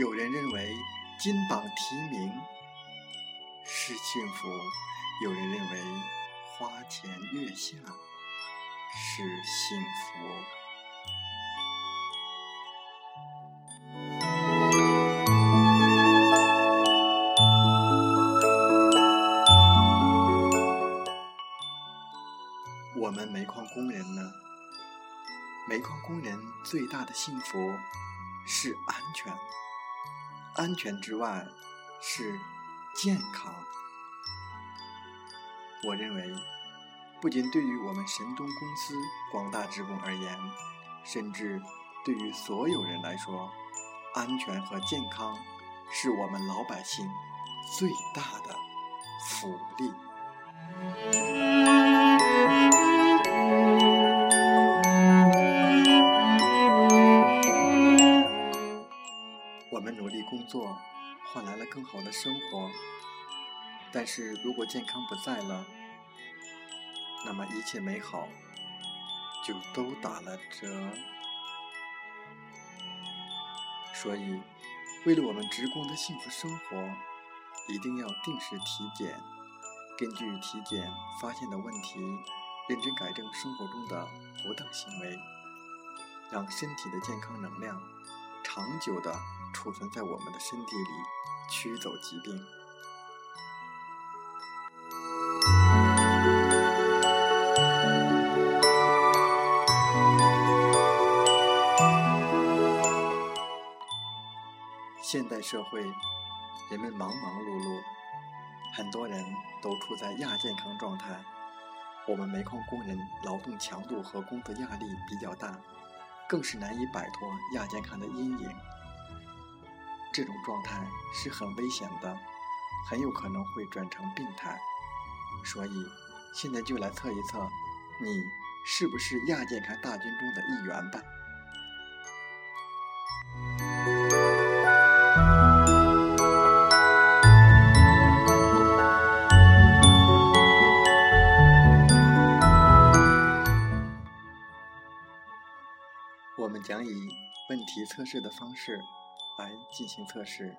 有人认为金榜题名是幸福，有人认为花前月下是幸福。我们煤矿工人呢？煤矿工人最大的幸福是安全。安全之外是健康。我认为，不仅对于我们神东公司广大职工而言，甚至对于所有人来说，安全和健康是我们老百姓最大的福利。是如果健康不在了，那么一切美好就都打了折。所以，为了我们职工的幸福生活，一定要定时体检，根据体检发现的问题，认真改正生活中的不当行为，让身体的健康能量长久的。储存在我们的身体里，驱走疾病。现代社会，人们忙忙碌碌，很多人都处在亚健康状态。我们煤矿工人劳动强度和工作压力比较大，更是难以摆脱亚健康的阴影。这种状态是很危险的，很有可能会转成病态。所以，现在就来测一测，你是不是亚健康大军中的一员吧？将以问题测试的方式。来进行测试，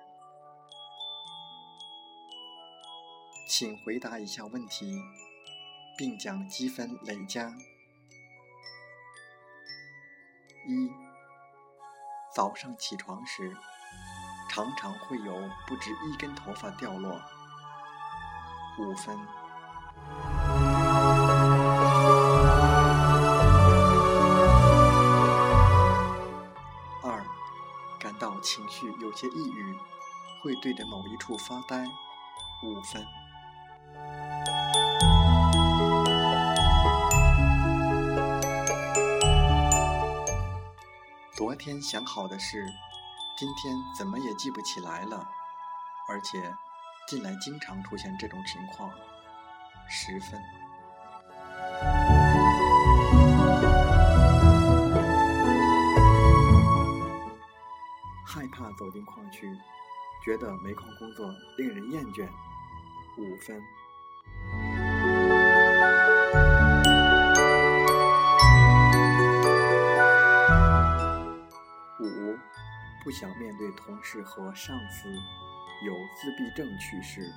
请回答以下问题，并将积分累加。一、早上起床时，常常会有不止一根头发掉落，五分。情绪有些抑郁，会对着某一处发呆，五分。昨天想好的事，今天怎么也记不起来了，而且近来经常出现这种情况，十分。害怕走进矿区，觉得煤矿工作令人厌倦，五分。五，不想面对同事和上司，有自闭症去世，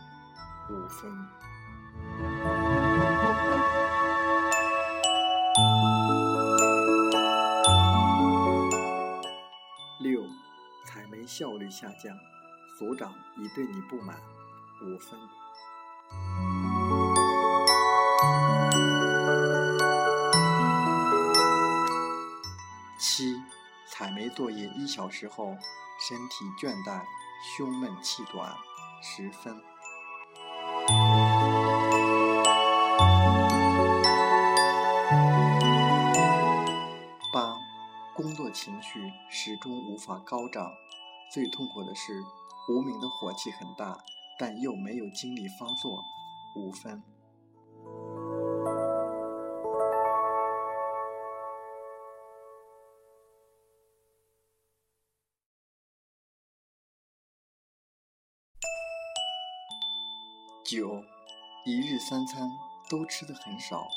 五分。采煤效率下降，组长已对你不满，五分。七，采煤作业一小时后，身体倦怠，胸闷气短，十分。八，工作情绪始终无法高涨。最痛苦的是，无名的火气很大，但又没有精力发作，五分。九，一日三餐都吃的很少，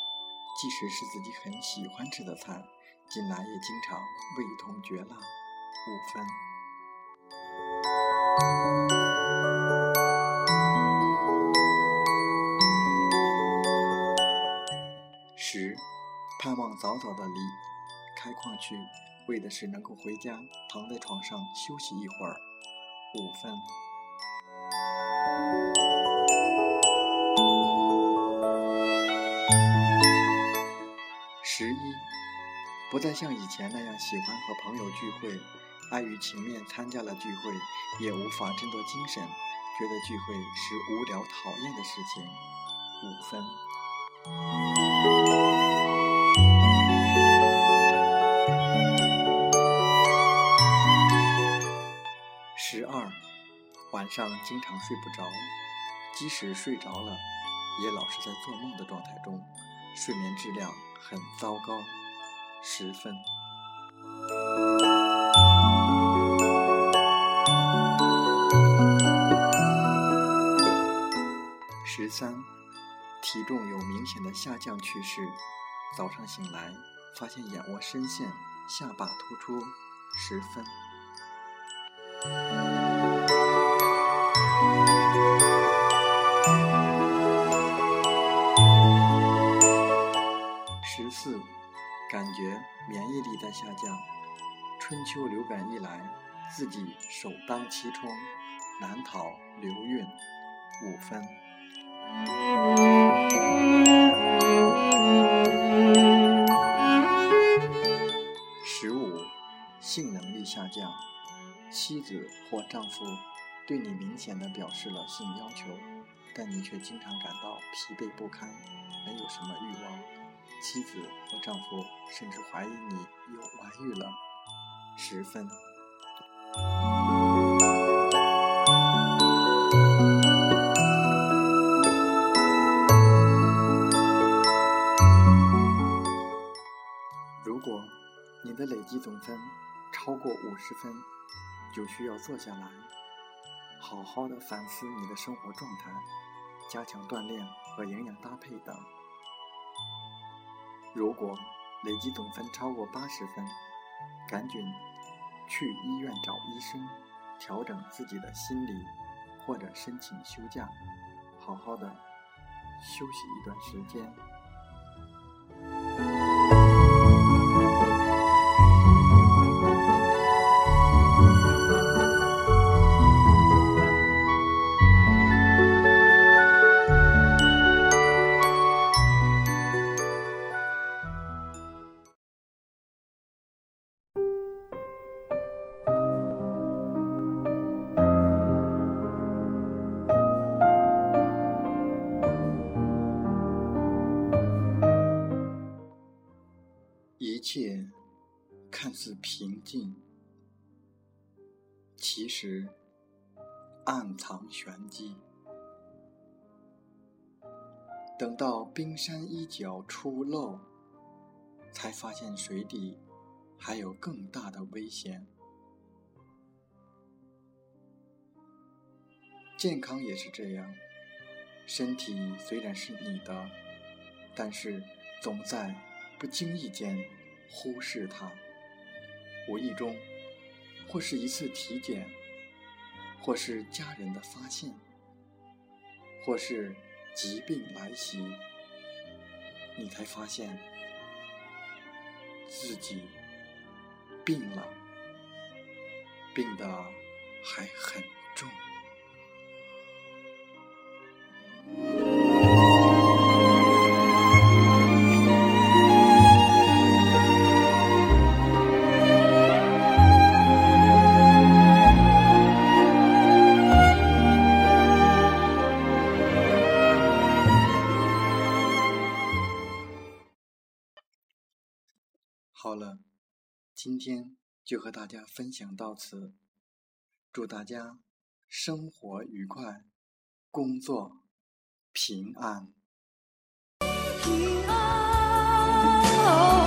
即使是自己很喜欢吃的菜，近来也经常味同嚼蜡，五分。早早的离开矿区，为的是能够回家躺在床上休息一会儿，五分。十一，不再像以前那样喜欢和朋友聚会，碍于情面参加了聚会，也无法振作精神，觉得聚会是无聊讨厌的事情。五分。晚上经常睡不着，即使睡着了，也老是在做梦的状态中，睡眠质量。很糟糕，十分。十三，体重有明显的下降趋势，早上醒来发现眼窝深陷，下巴突出，十分。四，感觉免疫力在下降，春秋流感一来，自己首当其冲，难逃流运，五分。十五，性能力下降，妻子或丈夫对你明显的表示了性要求，但你却经常感到疲惫不堪，没有什么欲望。妻子或丈夫甚至怀疑你有外遇了，十分。如果你的累计总分超过五十分，就需要坐下来，好好的反思你的生活状态，加强锻炼和营养搭配等。如果累计总分超过八十分，赶紧去医院找医生，调整自己的心理，或者申请休假，好好的休息一段时间。切看似平静，其实暗藏玄机。等到冰山一角出露，才发现水底还有更大的危险。健康也是这样，身体虽然是你的，但是总在不经意间。忽视它，无意中，或是一次体检，或是家人的发现，或是疾病来袭，你才发现自己病了，病得还很重。大家分享到此，祝大家生活愉快，工作平安。平安。